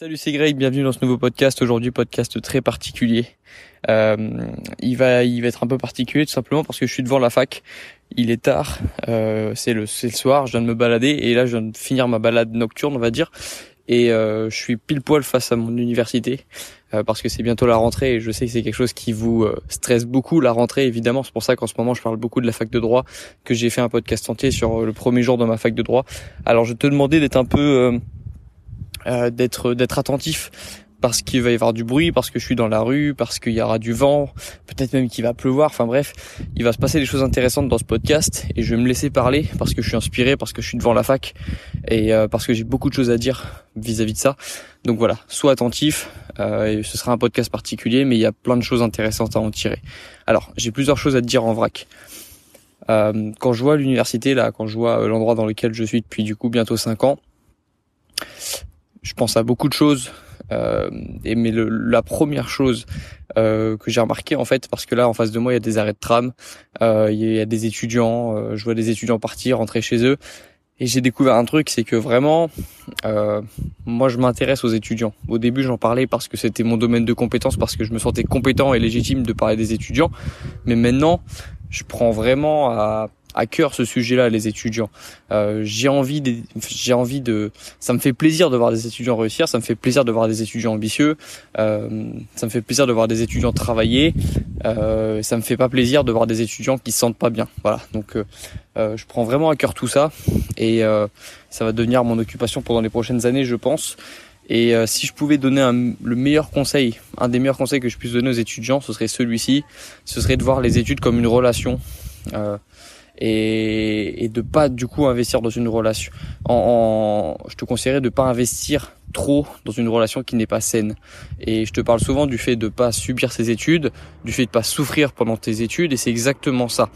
Salut, c'est Greg, bienvenue dans ce nouveau podcast. Aujourd'hui, podcast très particulier. Euh, il va, il va être un peu particulier tout simplement parce que je suis devant la fac. Il est tard, euh, c'est le, le soir. Je viens de me balader et là, je viens de finir ma balade nocturne, on va dire. Et euh, je suis pile poil face à mon université parce que c'est bientôt la rentrée et je sais que c'est quelque chose qui vous stresse beaucoup la rentrée évidemment. C'est pour ça qu'en ce moment, je parle beaucoup de la fac de droit, que j'ai fait un podcast entier sur le premier jour de ma fac de droit. Alors, je te demandais d'être un peu euh, d'être d'être attentif parce qu'il va y avoir du bruit, parce que je suis dans la rue, parce qu'il y aura du vent, peut-être même qu'il va pleuvoir, enfin bref, il va se passer des choses intéressantes dans ce podcast et je vais me laisser parler parce que je suis inspiré, parce que je suis devant la fac et euh, parce que j'ai beaucoup de choses à dire vis-à-vis de ça. Donc voilà, sois attentif, euh, ce sera un podcast particulier mais il y a plein de choses intéressantes à en tirer. Alors, j'ai plusieurs choses à te dire en vrac. Euh, quand je vois l'université là, quand je vois l'endroit dans lequel je suis depuis du coup bientôt 5 ans, je pense à beaucoup de choses. Euh, et mais le, la première chose euh, que j'ai remarqué en fait, parce que là en face de moi il y a des arrêts de tram, euh, il y a des étudiants, euh, je vois des étudiants partir, rentrer chez eux, et j'ai découvert un truc, c'est que vraiment, euh, moi je m'intéresse aux étudiants. Au début j'en parlais parce que c'était mon domaine de compétence, parce que je me sentais compétent et légitime de parler des étudiants, mais maintenant je prends vraiment à à cœur ce sujet-là, les étudiants. Euh, j'ai envie, ça me fait plaisir de voir des étudiants réussir, ça me fait plaisir de voir des étudiants ambitieux, euh, ça me fait plaisir de voir des étudiants travailler, euh, ça me fait pas plaisir de voir des étudiants qui se sentent pas bien. Voilà, donc je prends vraiment à cœur tout ça et ça va devenir mon occupation pendant les prochaines années, je pense. Et si je pouvais donner le meilleur conseil, un des meilleurs conseils que je puisse donner aux étudiants, ce serait celui-ci. Ce serait de voir les études comme une relation. Et, et de pas du coup investir dans une relation. En, je te conseillerais de pas investir trop dans une relation qui n'est pas saine. Et je te parle souvent du fait de pas subir ses études, du fait de pas souffrir pendant tes études, et c'est exactement ça.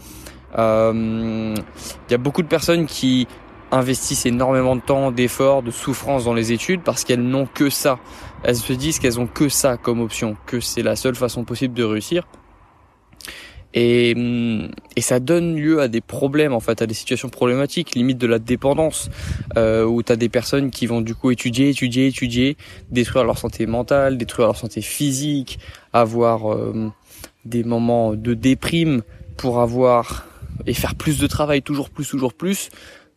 Il euh, y a beaucoup de personnes qui investissent énormément de temps, d'efforts, de souffrance dans les études parce qu'elles n'ont que ça. Elles se disent qu'elles ont que ça comme option, que c'est la seule façon possible de réussir. Et, hum, et ça donne lieu à des problèmes en fait, à des situations problématiques, limite de la dépendance, euh, où tu as des personnes qui vont du coup étudier, étudier, étudier, détruire leur santé mentale, détruire leur santé physique, avoir euh, des moments de déprime pour avoir et faire plus de travail, toujours plus, toujours plus,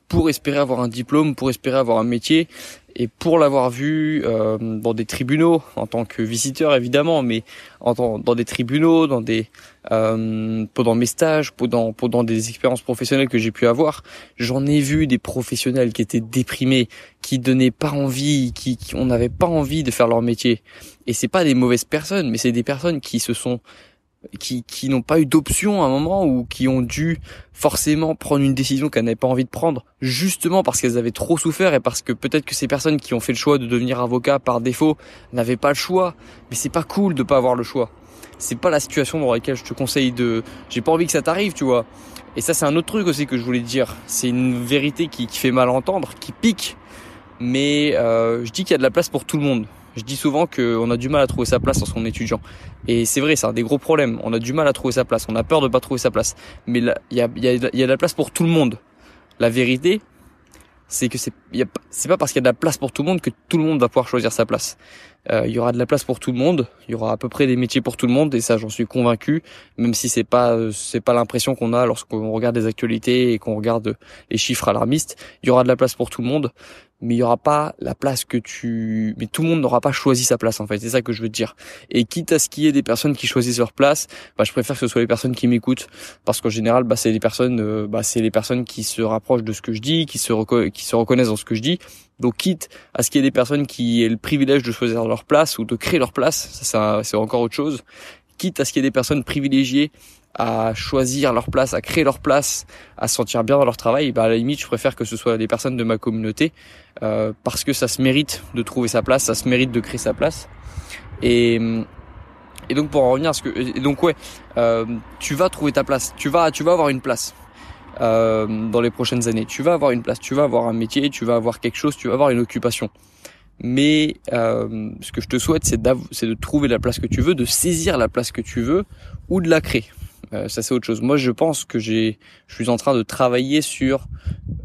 pour espérer avoir un diplôme, pour espérer avoir un métier et pour l'avoir vu euh, dans des tribunaux en tant que visiteur évidemment, mais en dans des tribunaux, dans des euh, pendant mes stages, pendant pendant des expériences professionnelles que j'ai pu avoir, j'en ai vu des professionnels qui étaient déprimés, qui donnaient pas envie, qui, qui on n'avait pas envie de faire leur métier. Et c'est pas des mauvaises personnes, mais c'est des personnes qui se sont qui, qui n'ont pas eu d'option à un moment ou qui ont dû forcément prendre une décision qu'elles n'avaient pas envie de prendre justement parce qu'elles avaient trop souffert et parce que peut-être que ces personnes qui ont fait le choix de devenir avocat par défaut n'avaient pas le choix. Mais c'est pas cool de pas avoir le choix. C'est pas la situation dans laquelle je te conseille de j'ai pas envie que ça t'arrive tu vois. Et ça c'est un autre truc aussi que je voulais te dire. C'est une vérité qui, qui fait mal entendre qui pique. Mais euh, je dis qu'il y a de la place pour tout le monde je dis souvent qu'on a du mal à trouver sa place en son étudiant. Et c'est vrai, c'est un des gros problèmes. On a du mal à trouver sa place. On a peur de pas trouver sa place. Mais il y a, y, a, y a de la place pour tout le monde. La vérité, c'est que c'est c'est pas parce qu'il y a de la place pour tout le monde que tout le monde va pouvoir choisir sa place. Euh, il y aura de la place pour tout le monde, il y aura à peu près des métiers pour tout le monde et ça j'en suis convaincu, même si c'est pas c'est pas l'impression qu'on a lorsqu'on regarde les actualités et qu'on regarde les chiffres alarmistes, il y aura de la place pour tout le monde mais il y aura pas la place que tu mais tout le monde n'aura pas choisi sa place en fait. C'est ça que je veux te dire. Et quitte à ce qu'il y ait des personnes qui choisissent leur place bah je préfère que ce soit les personnes qui m'écoutent parce qu'en général bah c'est les personnes euh, bah c'est les personnes qui se rapprochent de ce que je dis qui se qui se reconnaissent dans ce que je dis donc quitte à ce qu'il y ait des personnes qui aient le privilège de choisir leur place ou de créer leur place ça c'est encore autre chose quitte à ce qu'il y ait des personnes privilégiées à choisir leur place, à créer leur place, à se sentir bien dans leur travail, bah à la limite, je préfère que ce soit des personnes de ma communauté euh, parce que ça se mérite de trouver sa place, ça se mérite de créer sa place. Et donc pour en revenir à ce que, et donc ouais, euh, tu vas trouver ta place, tu vas tu vas avoir une place. Euh, dans les prochaines années, tu vas avoir une place, tu vas avoir un métier, tu vas avoir quelque chose, tu vas avoir une occupation. Mais euh, ce que je te souhaite, c'est de trouver la place que tu veux, de saisir la place que tu veux ou de la créer. Euh, ça c'est autre chose. Moi je pense que j'ai, je suis en train de travailler sur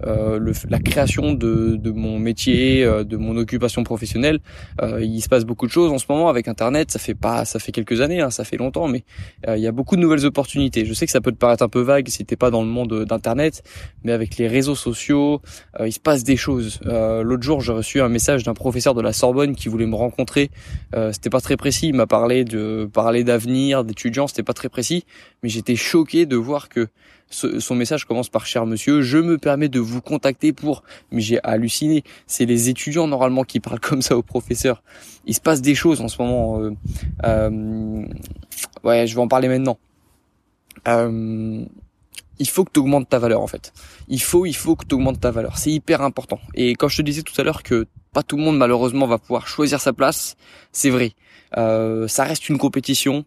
euh, le, la création de, de mon métier, euh, de mon occupation professionnelle. Euh, il se passe beaucoup de choses en ce moment avec Internet. Ça fait pas, ça fait quelques années, hein, ça fait longtemps, mais il y a beaucoup de nouvelles opportunités. Je sais que ça peut te paraître un peu vague si t'es pas dans le monde d'Internet, mais avec les réseaux sociaux, il se passe des choses. L'autre jour, j'ai reçu un message d'un professeur de la Sorbonne qui voulait me rencontrer. c'était pas très précis. Il m'a parlé de parler d'avenir, d'étudiants. C'était pas très précis, mais j'étais choqué de voir que son message commence par cher monsieur, je me permets de vous contacter pour, mais j'ai halluciné. C'est les étudiants normalement qui parlent comme ça aux professeurs. Il se passe des choses en ce moment. Euh, euh, ouais, je vais en parler maintenant. Euh, il faut que tu augmentes ta valeur en fait. Il faut, il faut que tu augmentes ta valeur. C'est hyper important. Et quand je te disais tout à l'heure que pas tout le monde malheureusement va pouvoir choisir sa place, c'est vrai. ça reste une compétition.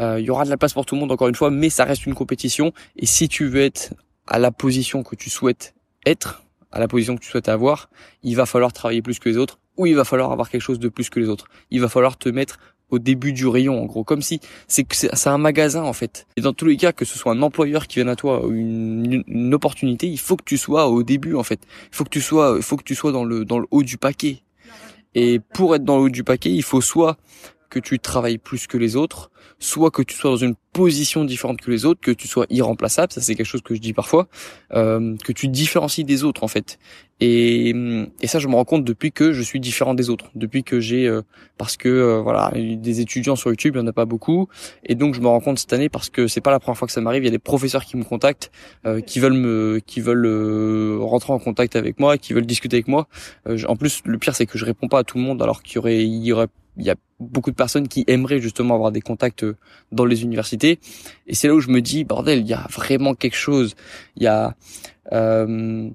Euh, il y aura de la place pour tout le monde encore une fois, mais ça reste une compétition. Et si tu veux être à la position que tu souhaites être, à la position que tu souhaites avoir, il va falloir travailler plus que les autres, ou il va falloir avoir quelque chose de plus que les autres. Il va falloir te mettre au début du rayon en gros comme si c'est c'est un magasin en fait et dans tous les cas que ce soit un employeur qui vienne à toi une, une, opportunité il faut que tu sois au début en fait il faut que tu sois il faut que tu sois dans le dans le haut du paquet et pour être dans le haut du paquet il faut soit que tu travailles plus que les autres soit que tu sois dans une position différente que les autres, que tu sois irremplaçable, ça c'est quelque chose que je dis parfois, euh, que tu différencies des autres en fait. Et, et ça je me rends compte depuis que je suis différent des autres, depuis que j'ai euh, parce que euh, voilà des étudiants sur YouTube il y en a pas beaucoup et donc je me rends compte cette année parce que c'est pas la première fois que ça m'arrive, il y a des professeurs qui me contactent, euh, qui veulent me qui veulent euh, rentrer en contact avec moi, qui veulent discuter avec moi. en plus le pire c'est que je réponds pas à tout le monde alors qu'il y aurait il y aurait il y a beaucoup de personnes qui aimeraient justement avoir des contacts dans les universités. Et c'est là où je me dis, bordel, il y a vraiment quelque chose. Il y a, euh,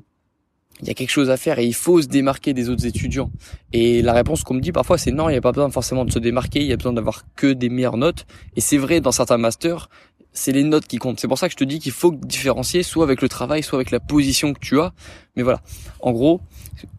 il y a quelque chose à faire et il faut se démarquer des autres étudiants. Et la réponse qu'on me dit parfois, c'est non, il n'y a pas besoin forcément de se démarquer, il y a besoin d'avoir que des meilleures notes. Et c'est vrai, dans certains masters, c'est les notes qui comptent. C'est pour ça que je te dis qu'il faut différencier soit avec le travail, soit avec la position que tu as. Mais voilà. En gros,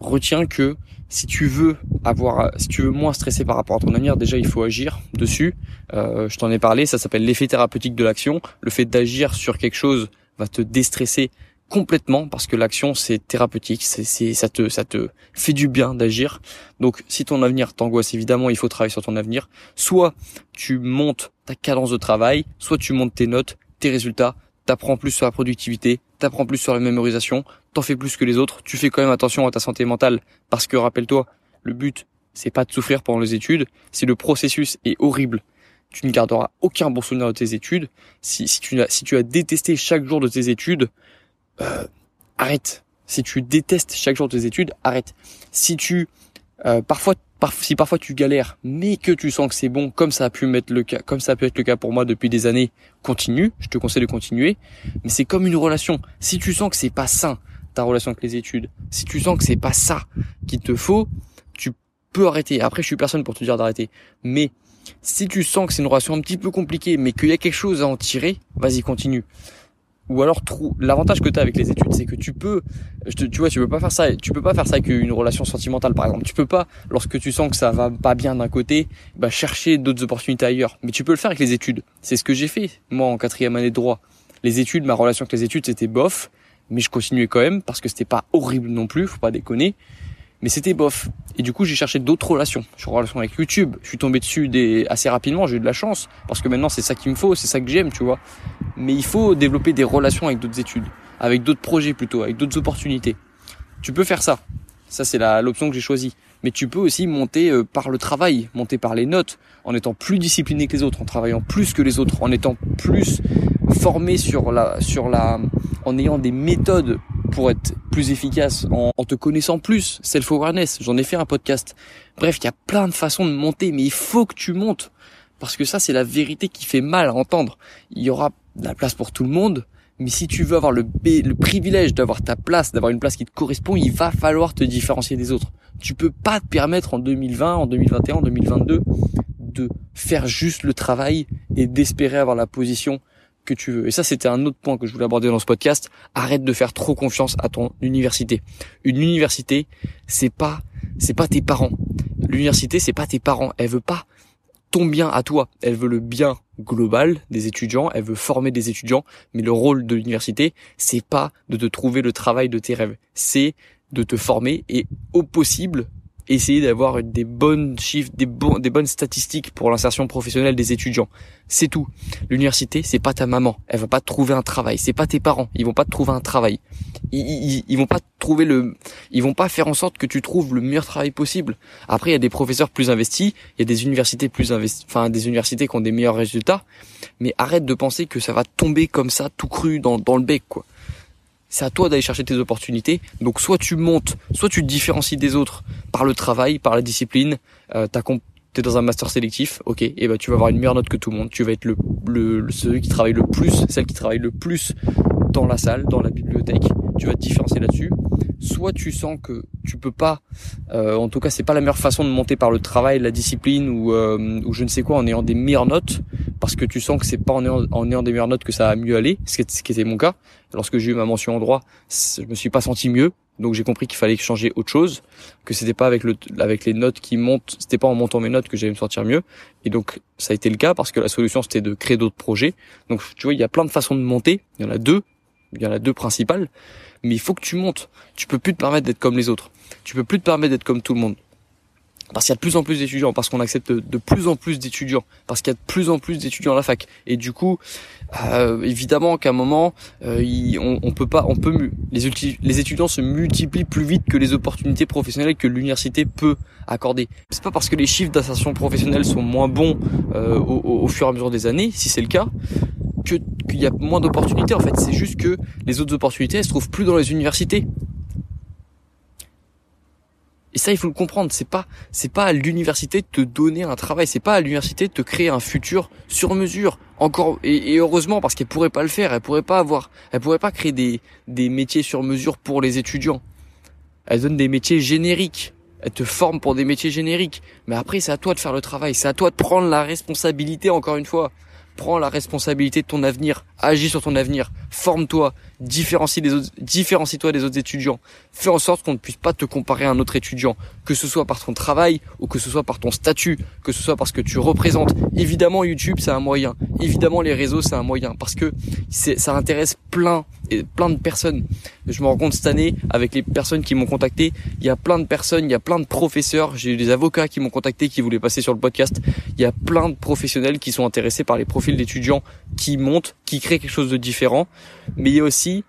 retiens que si tu veux avoir, si tu veux moins stresser par rapport à ton avenir, déjà il faut agir dessus. Euh, je t'en ai parlé, ça s'appelle l'effet thérapeutique de l'action. Le fait d'agir sur quelque chose va te déstresser complètement parce que l'action c'est thérapeutique, c'est, c'est ça te ça te fait du bien d'agir. Donc si ton avenir t'angoisse évidemment, il faut travailler sur ton avenir. Soit tu montes ta cadence de travail, soit tu montes tes notes, tes résultats, t'apprends plus sur la productivité, t'apprends plus sur la mémorisation, t'en fais plus que les autres, tu fais quand même attention à ta santé mentale parce que rappelle-toi, le but c'est pas de souffrir pendant les études, si le processus est horrible, tu ne garderas aucun bon souvenir de tes études. Si, si, tu, as, si tu as détesté chaque jour de tes études, euh, arrête. Si tu détestes chaque jour tes études, arrête. Si tu euh, parfois si parfois tu galères, mais que tu sens que c'est bon, comme ça a pu mettre le cas, comme ça a pu être le cas pour moi depuis des années, continue. Je te conseille de continuer. Mais c'est comme une relation. Si tu sens que c'est pas sain ta relation avec les études, si tu sens que c'est pas ça qu'il te faut, tu peux arrêter. Après, je suis personne pour te dire d'arrêter. Mais si tu sens que c'est une relation un petit peu compliquée, mais qu'il y a quelque chose à en tirer, vas-y, continue ou alors l'avantage que tu as avec les études c'est que tu peux tu vois tu peux pas faire ça tu peux pas faire ça avec une relation sentimentale par exemple. Tu peux pas lorsque tu sens que ça va pas bien d'un côté bah chercher d'autres opportunités ailleurs. Mais tu peux le faire avec les études. C'est ce que j'ai fait moi en quatrième année de droit. Les études ma relation avec les études c'était bof mais je continuais quand même parce que c'était pas horrible non plus faut pas déconner mais c'était bof. Et du coup, j'ai cherché d'autres relations. Je suis en relation avec YouTube. Je suis tombé dessus des... assez rapidement. J'ai eu de la chance parce que maintenant, c'est ça qu'il me faut, c'est ça que j'aime, tu vois. Mais il faut développer des relations avec d'autres études, avec d'autres projets plutôt, avec d'autres opportunités. Tu peux faire ça. Ça, c'est l'option que j'ai choisie. Mais tu peux aussi monter euh, par le travail, monter par les notes, en étant plus discipliné que les autres, en travaillant plus que les autres, en étant plus formé sur la, sur la, en ayant des méthodes pour être plus efficace en, te connaissant plus, self-awareness, j'en ai fait un podcast. Bref, il y a plein de façons de monter, mais il faut que tu montes. Parce que ça, c'est la vérité qui fait mal à entendre. Il y aura de la place pour tout le monde, mais si tu veux avoir le, le privilège d'avoir ta place, d'avoir une place qui te correspond, il va falloir te différencier des autres. Tu peux pas te permettre en 2020, en 2021, en 2022 de faire juste le travail et d'espérer avoir la position que tu veux. Et ça, c'était un autre point que je voulais aborder dans ce podcast. Arrête de faire trop confiance à ton université. Une université, c'est pas, c'est pas tes parents. L'université, c'est pas tes parents. Elle veut pas ton bien à toi. Elle veut le bien global des étudiants, elle veut former des étudiants, mais le rôle de l'université, c'est pas de te trouver le travail de tes rêves, c'est de te former et au possible essayer d'avoir des bonnes chiffres, des, des bonnes statistiques pour l'insertion professionnelle des étudiants. C'est tout. L'université, c'est pas ta maman. Elle va pas te trouver un travail. C'est pas tes parents. Ils vont pas te trouver un travail. Ils, ils, vont pas trouver le, ils vont pas faire en sorte que tu trouves le meilleur travail possible. Après, il y a des professeurs plus investis. Il y a des universités plus investies, enfin, des universités qui ont des meilleurs résultats. Mais arrête de penser que ça va tomber comme ça, tout cru dans, dans le bec, quoi c'est à toi d'aller chercher tes opportunités. Donc soit tu montes, soit tu te différencies des autres par le travail, par la discipline. Euh, t'es dans un master sélectif, ok, et ben tu vas avoir une meilleure note que tout le monde. Tu vas être le, le, celui qui travaille le plus, celle qui travaille le plus dans la salle, dans la bibliothèque. Tu vas te différencier là-dessus. Soit tu sens que tu peux pas, euh, en tout cas c'est pas la meilleure façon de monter par le travail, la discipline ou, euh, ou je ne sais quoi en ayant des meilleures notes parce que tu sens que c'est pas en ayant, en ayant des meilleures notes que ça va mieux aller, ce qui, ce qui était mon cas. Lorsque j'ai eu ma mention en droit, je me suis pas senti mieux, donc j'ai compris qu'il fallait changer autre chose, que c'était pas avec le avec les notes qui montent, c'était pas en montant mes notes que j'allais me sentir mieux. Et donc ça a été le cas parce que la solution c'était de créer d'autres projets. Donc tu vois, il y a plein de façons de monter, il y en a deux, il y en a deux principales, mais il faut que tu montes. Tu peux plus te permettre d'être comme les autres. Tu peux plus te permettre d'être comme tout le monde parce qu'il y a de plus en plus d'étudiants, parce qu'on accepte de plus en plus d'étudiants, parce qu'il y a de plus en plus d'étudiants à la fac. Et du coup, euh, évidemment qu'à un moment, euh, on, peut pas, on peut les, les étudiants se multiplient plus vite que les opportunités professionnelles que l'université peut accorder. C'est pas parce que les chiffres d'insertion professionnelle sont moins bons euh, au, au, fur et à mesure des années, si c'est le cas, qu'il y a moins d'opportunités. En fait, c'est juste que les autres opportunités, elles se trouvent plus dans les universités. Et ça, il faut le comprendre. C'est pas, c'est pas à l'université de te donner un travail. C'est pas à l'université de te créer un futur sur mesure. Encore, et, heureusement, parce qu'elle pourrait pas le faire. Elle pourrait pas avoir, elle pourrait pas créer des, des métiers sur mesure pour les étudiants. Elle donne des métiers génériques. Elle te forme pour des métiers génériques. Mais après, c'est à toi de faire le travail. C'est à toi de prendre la responsabilité, encore une fois. Prends la responsabilité de ton avenir. Agis sur ton avenir. Forme-toi différencie des autres, différencie-toi des autres étudiants. Fais en sorte qu'on ne puisse pas te comparer à un autre étudiant, que ce soit par ton travail ou que ce soit par ton statut, que ce soit parce que tu représentes. Évidemment, YouTube, c'est un moyen. Évidemment, les réseaux, c'est un moyen parce que ça intéresse plein et plein de personnes. Je me rends compte cette année avec les personnes qui m'ont contacté, il y a plein de personnes, il y a plein de professeurs, j'ai eu des avocats qui m'ont contacté qui voulaient passer sur le podcast. Il y a plein de professionnels qui sont intéressés par les profils d'étudiants qui montent, qui créent quelque chose de différent, mais il y a aussi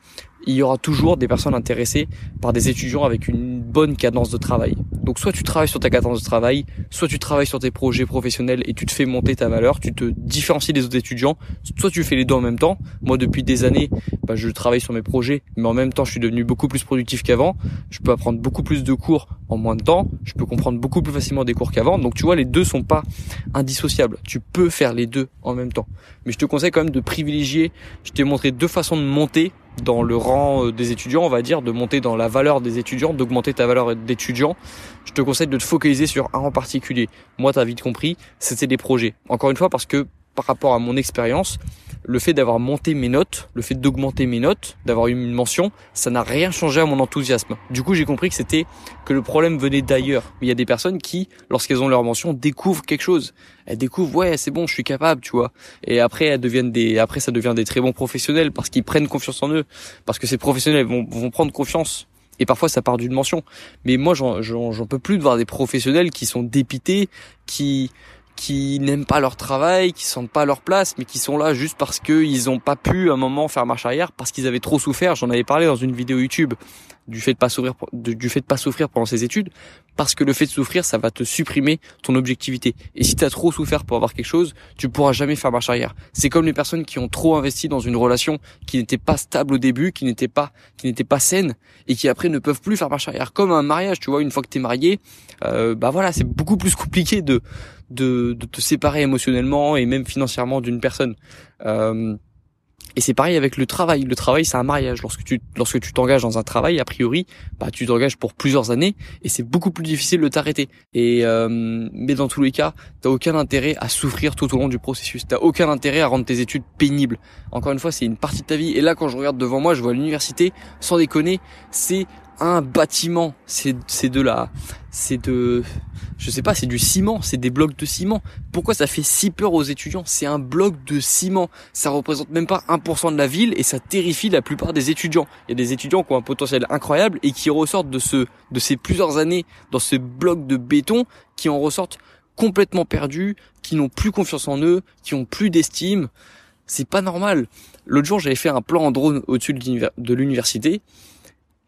il y aura toujours des personnes intéressées par des étudiants avec une bonne cadence de travail. Donc soit tu travailles sur ta cadence de travail, soit tu travailles sur tes projets professionnels et tu te fais monter ta valeur, tu te différencies des autres étudiants, soit tu fais les deux en même temps. Moi depuis des années, bah, je travaille sur mes projets, mais en même temps je suis devenu beaucoup plus productif qu'avant. Je peux apprendre beaucoup plus de cours en moins de temps, je peux comprendre beaucoup plus facilement des cours qu'avant. Donc tu vois, les deux sont pas indissociables. Tu peux faire les deux en même temps. Mais je te conseille quand même de privilégier. Je t'ai montré deux façons de monter dans le rang euh, des étudiants, on va dire, de monter dans la valeur des étudiants, d'augmenter ta valeur d'étudiant, je te conseille de te focaliser sur un en particulier. Moi, t'as vite compris, c'était des projets. Encore une fois, parce que par rapport à mon expérience, le fait d'avoir monté mes notes, le fait d'augmenter mes notes, d'avoir eu une mention, ça n'a rien changé à mon enthousiasme. Du coup, j'ai compris que c'était que le problème venait d'ailleurs. Il y a des personnes qui, lorsqu'elles ont leur mention, découvrent quelque chose. Elles découvrent, ouais, c'est bon, je suis capable, tu vois. Et après, elles deviennent des, après, ça devient des très bons professionnels parce qu'ils prennent confiance en eux, parce que ces professionnels vont, vont prendre confiance et parfois ça part d'une mention. Mais moi, j'en peux plus de voir des professionnels qui sont dépités, qui qui n'aiment pas leur travail, qui sentent pas leur place, mais qui sont là juste parce qu'ils ont pas pu à un moment faire marche arrière parce qu'ils avaient trop souffert. J'en avais parlé dans une vidéo YouTube du fait de pas souffrir, du fait de pas souffrir pendant ses études, parce que le fait de souffrir, ça va te supprimer ton objectivité. Et si tu as trop souffert pour avoir quelque chose, tu pourras jamais faire marche arrière. C'est comme les personnes qui ont trop investi dans une relation qui n'était pas stable au début, qui n'était pas, qui n'était pas saine, et qui après ne peuvent plus faire marche arrière. Comme un mariage, tu vois, une fois que t'es marié, euh, bah voilà, c'est beaucoup plus compliqué de de, de te séparer émotionnellement et même financièrement d'une personne. Euh, et c'est pareil avec le travail. Le travail, c'est un mariage. Lorsque tu lorsque tu t'engages dans un travail, a priori, bah tu t'engages pour plusieurs années et c'est beaucoup plus difficile de t'arrêter. Et euh, mais dans tous les cas, t'as aucun intérêt à souffrir tout au long du processus. T'as aucun intérêt à rendre tes études pénibles. Encore une fois, c'est une partie de ta vie. Et là, quand je regarde devant moi, je vois l'université. Sans déconner, c'est un bâtiment, c'est c'est de la c'est de je sais pas, c'est du ciment, c'est des blocs de ciment. Pourquoi ça fait si peur aux étudiants? C'est un bloc de ciment. Ça représente même pas 1% de la ville et ça terrifie la plupart des étudiants. Il y a des étudiants qui ont un potentiel incroyable et qui ressortent de ce de ces plusieurs années dans ce bloc de béton qui en ressortent complètement perdus, qui n'ont plus confiance en eux, qui ont plus d'estime. C'est pas normal. L'autre jour, j'avais fait un plan en drone au-dessus de l'université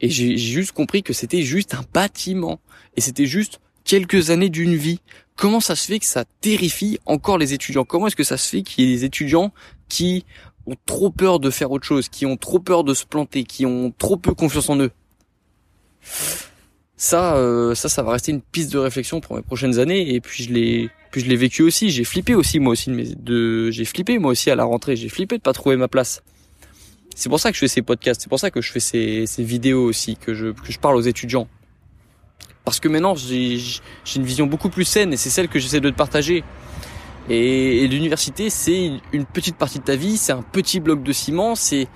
et j'ai juste compris que c'était juste un bâtiment et c'était juste quelques années d'une vie. Comment ça se fait que ça terrifie encore les étudiants? Comment est-ce que ça se fait qu'il y ait des étudiants qui ont trop peur de faire autre chose, qui ont trop peur de se planter, qui ont trop peu confiance en eux? Ça, euh, ça, ça va rester une piste de réflexion pour mes prochaines années. Et puis je l'ai, puis je l'ai vécu aussi. J'ai flippé aussi moi aussi de, j'ai flippé moi aussi à la rentrée. J'ai flippé de pas trouver ma place. C'est pour ça que je fais ces podcasts. C'est pour ça que je fais ces, ces vidéos aussi, que je, que je parle aux étudiants parce que maintenant j'ai une vision beaucoup plus saine et c'est celle que j'essaie de te partager. Et, l'université, c'est une petite partie de ta vie, c'est un petit bloc de ciment, c'est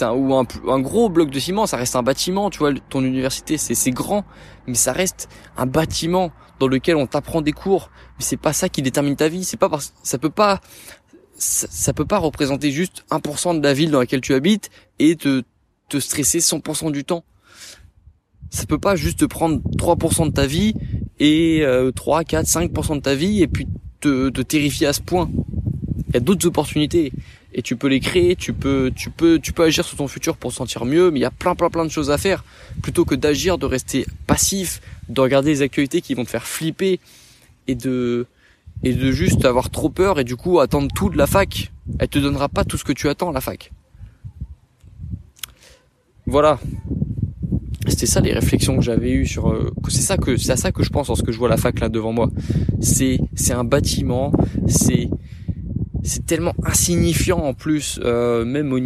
un, ou un, un, gros bloc de ciment, ça reste un bâtiment, tu vois, ton université, c'est grand, mais ça reste un bâtiment dans lequel on t'apprend des cours, mais c'est pas ça qui détermine ta vie, c'est pas parce, ça peut pas, ça, ça, peut pas représenter juste 1% de la ville dans laquelle tu habites et te, te stresser 100% du temps ça peut pas juste prendre 3% de ta vie et 3, 4, 5% de ta vie et puis te, te terrifier à ce point. Il y a d'autres opportunités et tu peux les créer, tu peux, tu peux, tu peux agir sur ton futur pour te sentir mieux, mais il y a plein, plein, plein de choses à faire plutôt que d'agir, de rester passif, de regarder les actualités qui vont te faire flipper et de, et de juste avoir trop peur et du coup attendre tout de la fac. Elle te donnera pas tout ce que tu attends la fac. Voilà, c'était ça les réflexions que j'avais eues sur euh, c'est ça que c'est à ça que je pense lorsque je vois la fac là devant moi c'est c'est un bâtiment c'est c'est tellement insignifiant en plus euh, même au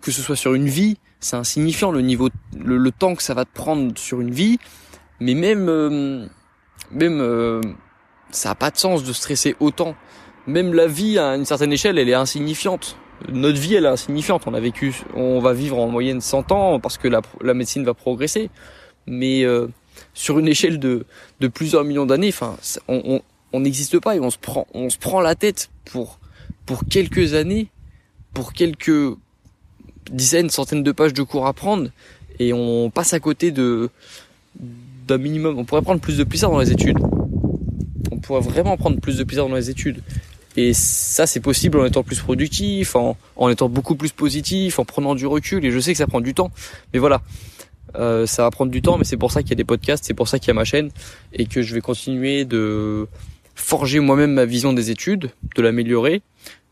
que ce soit sur une vie c'est insignifiant le niveau le, temps que ça va te prendre sur une vie mais même euh, même ça a pas de sens de stresser autant même la vie à une certaine échelle elle est insignifiante notre vie elle est insignifiante. On a vécu, on va vivre en moyenne 100 ans parce que la, la médecine va progresser, mais euh, sur une échelle de, de plusieurs millions d'années, enfin, on n'existe pas et on se prend, on se prend la tête pour pour quelques années, pour quelques dizaines, centaines de pages de cours à prendre et on passe à côté de d'un minimum. On pourrait prendre plus de plaisir dans les études. On pourrait vraiment prendre plus de plaisir dans les études. Et ça, c'est possible en étant plus productif, en, étant beaucoup plus positif, en prenant du recul. Et je sais que ça prend du temps. Mais voilà, euh, ça va prendre du temps, mais c'est pour ça qu'il y a des podcasts, c'est pour ça qu'il y a ma chaîne. Et que je vais continuer de forger moi-même ma vision des études, de l'améliorer,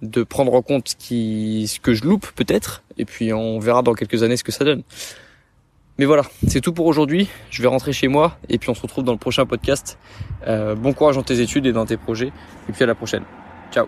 de prendre en compte ce, ce que je loupe peut-être. Et puis on verra dans quelques années ce que ça donne. Mais voilà, c'est tout pour aujourd'hui. Je vais rentrer chez moi et puis on se retrouve dans le prochain podcast. Euh, bon courage dans tes études et dans tes projets. Et puis à la prochaine. Ciao